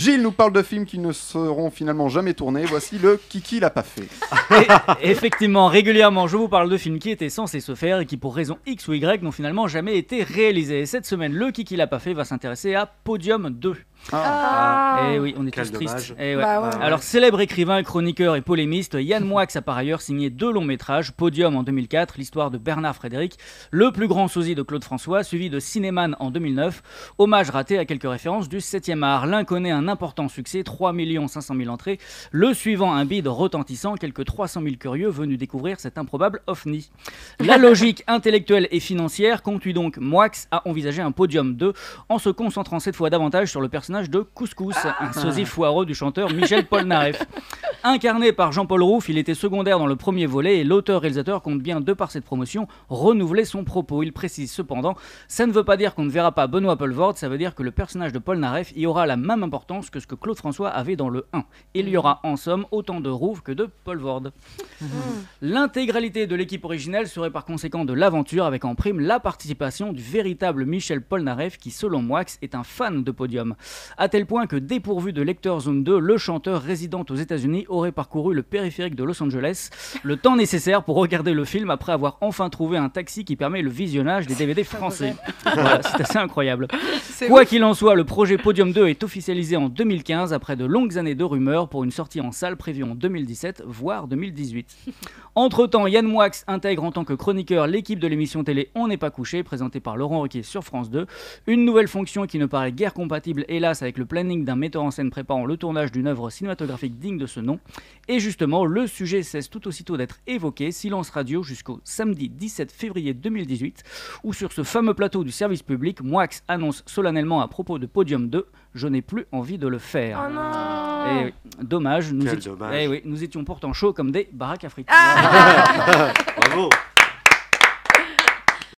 Gilles nous parle de films qui ne seront finalement jamais tournés. Voici le Kiki l'a pas fait. Effectivement, régulièrement, je vous parle de films qui étaient censés se faire et qui, pour raison X ou Y, n'ont finalement jamais été réalisés. Et cette semaine, le Kiki l'a pas fait va s'intéresser à Podium 2. Ah. Et oui, on est Quel tous tristes. Eh ouais. Bah ouais. Alors, célèbre écrivain, chroniqueur et polémiste, Yann Moix a par ailleurs signé deux longs métrages Podium en 2004, l'histoire de Bernard Frédéric, le plus grand sosie de Claude François, suivi de Cinéman en 2009, hommage raté à quelques références du 7e art. L'un connaît un important succès, 3 500 000 entrées, le suivant un bide retentissant, quelques 300 000 curieux venus découvrir cet improbable ovni. La logique intellectuelle et financière conduit donc Moix à envisager un Podium 2 en se concentrant cette fois davantage sur le personnage de Couscous, un sosie foireux du chanteur Michel Polnareff. Incarné par Jean-Paul Rouff, il était secondaire dans le premier volet et l'auteur-réalisateur compte bien, de par cette promotion, renouveler son propos. Il précise cependant, ça ne veut pas dire qu'on ne verra pas Benoît Polvord, ça veut dire que le personnage de Polnareff y aura la même importance que ce que Claude François avait dans le 1. Il y aura en somme autant de Rouff que de Polvord. L'intégralité de l'équipe originelle serait par conséquent de l'aventure avec en prime la participation du véritable Michel Polnareff qui selon Moix est un fan de podium. À tel point que dépourvu de Lecteur Zone 2, le chanteur résident aux États-Unis aurait parcouru le périphérique de Los Angeles, le temps nécessaire pour regarder le film après avoir enfin trouvé un taxi qui permet le visionnage des DVD français. Voilà, c'est assez incroyable. Quoi qu'il en soit, le projet Podium 2 est officialisé en 2015 après de longues années de rumeurs pour une sortie en salle prévue en 2017, voire 2018. Entre-temps, Yann Moix intègre en tant que chroniqueur l'équipe de l'émission télé On n'est pas couché, présentée par Laurent Ruquier sur France 2. Une nouvelle fonction qui ne paraît guère compatible, hélas, avec le planning d'un metteur en scène préparant le tournage d'une œuvre cinématographique digne de ce nom. Et justement, le sujet cesse tout aussitôt d'être évoqué, silence radio jusqu'au samedi 17 février 2018, où sur ce fameux plateau du service public, Moix annonce solennellement à propos de Podium 2 Je n'ai plus envie de le faire. Oh non. Eh oui, dommage, nous, Quel étions- dommage. eh oui, nous étions pourtant chauds comme des baraques à frites. Ah Bravo